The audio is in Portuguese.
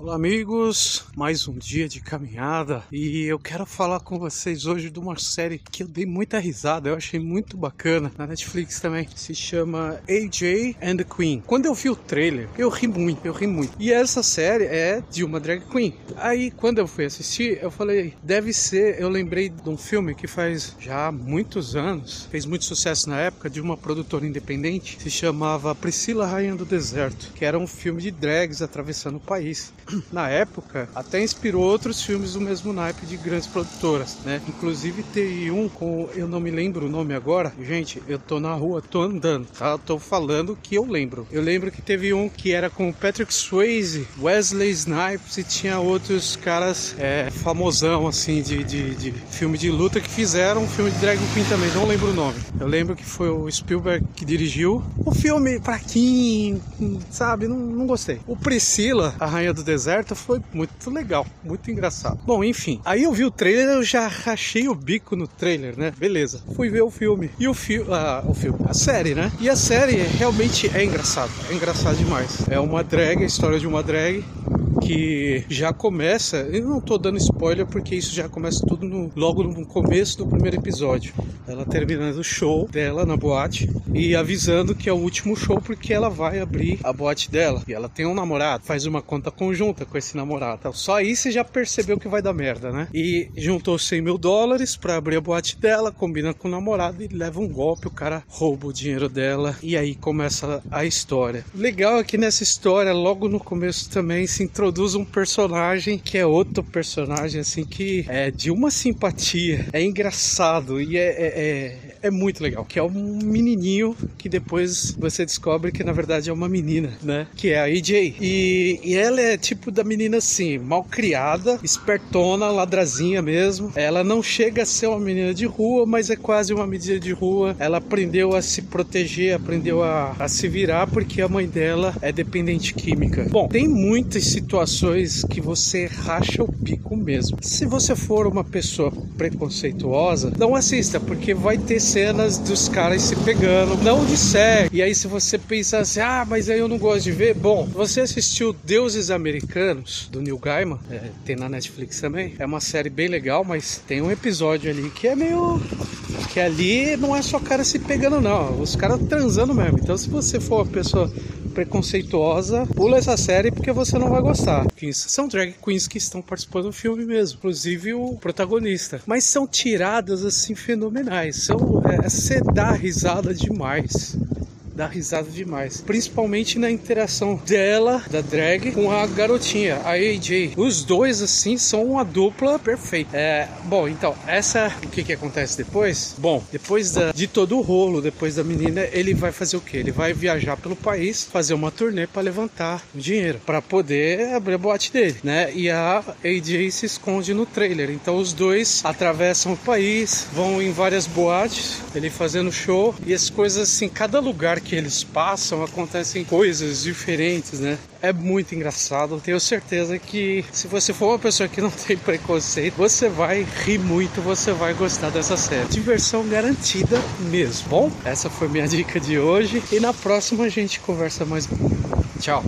Olá, amigos. Mais um dia de caminhada e eu quero falar com vocês hoje de uma série que eu dei muita risada, eu achei muito bacana na Netflix também. Se chama AJ and the Queen. Quando eu vi o trailer, eu ri muito, eu ri muito. E essa série é de uma drag queen. Aí, quando eu fui assistir, eu falei, deve ser. Eu lembrei de um filme que faz já muitos anos, fez muito sucesso na época, de uma produtora independente, se chamava Priscila Rainha do Deserto, que era um filme de drags atravessando o país na época, até inspirou outros filmes do mesmo naipe de grandes produtoras, né? Inclusive teve um com, eu não me lembro o nome agora. Gente, eu tô na rua, tô andando, tá? Tô falando que eu lembro. Eu lembro que teve um que era com Patrick Swayze, Wesley Snipes e tinha outros caras é, famosão, assim, de, de, de filme de luta que fizeram um filme de Drag Queen também, não lembro o nome. Eu lembro que foi o Spielberg que dirigiu. O filme fraquinho, sabe? Não, não gostei. O Priscila, a Rainha do Deserto, foi muito legal, muito engraçado. Bom, enfim, aí eu vi o trailer, eu já rachei o bico no trailer, né? Beleza. Fui ver o filme. E o filme, ah, o filme, a série, né? E a série realmente é engraçado, é engraçado demais. É uma drag, a história de uma drag que já começa. Eu não tô dando spoiler porque isso já começa tudo no, logo no começo do primeiro episódio. Ela terminando o show dela na boate e avisando que é o último show porque ela vai abrir a boate dela. E ela tem um namorado, faz uma conta conjunta com esse namorado. Então, só aí você já percebeu que vai dar merda, né? E juntou 100 mil dólares para abrir a boate dela, combina com o namorado e leva um golpe. O cara rouba o dinheiro dela e aí começa a história. Legal é que nessa história, logo no começo também se introduz um personagem que é outro personagem assim que é de uma simpatia, é engraçado e é, é, é, é muito legal. Que é um menininho que depois você descobre que na verdade é uma menina, né? Que é a EJ. E, e ela é tipo da menina assim, mal criada, espertona, ladrazinha mesmo. Ela não chega a ser uma menina de rua, mas é quase uma menina de rua. Ela aprendeu a se proteger, aprendeu a, a se virar porque a mãe dela é dependente química. Bom, tem muitas situações que você racha o bico mesmo. Se você for uma pessoa preconceituosa, não assista, porque vai ter cenas dos caras se pegando, não de. E aí, se você pensar assim, ah, mas aí eu não gosto de ver, bom, você assistiu Deuses Americanos, do Neil Gaiman, é, tem na Netflix também. É uma série bem legal, mas tem um episódio ali que é meio. Que ali não é só cara se pegando, não. Os caras transando mesmo. Então, se você for uma pessoa preconceituosa, pula essa série porque você não vai gostar. São drag queens que estão participando do filme mesmo, inclusive o protagonista. Mas são tiradas assim fenomenais. São, é, você dá risada demais dá risada demais. Principalmente na interação dela, da drag, com a garotinha, a AJ. Os dois, assim, são uma dupla perfeita. É, bom, então, essa. O que que acontece depois? Bom, depois da, de todo o rolo, depois da menina, ele vai fazer o que? Ele vai viajar pelo país, fazer uma turnê para levantar dinheiro, para poder abrir a boate dele, né? E a AJ se esconde no trailer. Então, os dois atravessam o país, vão em várias boates, ele fazendo show, e as coisas assim, cada lugar que que eles passam acontecem coisas diferentes, né? É muito engraçado. Tenho certeza que se você for uma pessoa que não tem preconceito, você vai rir muito, você vai gostar dessa série. Diversão garantida mesmo. Bom, essa foi minha dica de hoje e na próxima a gente conversa mais. Tchau.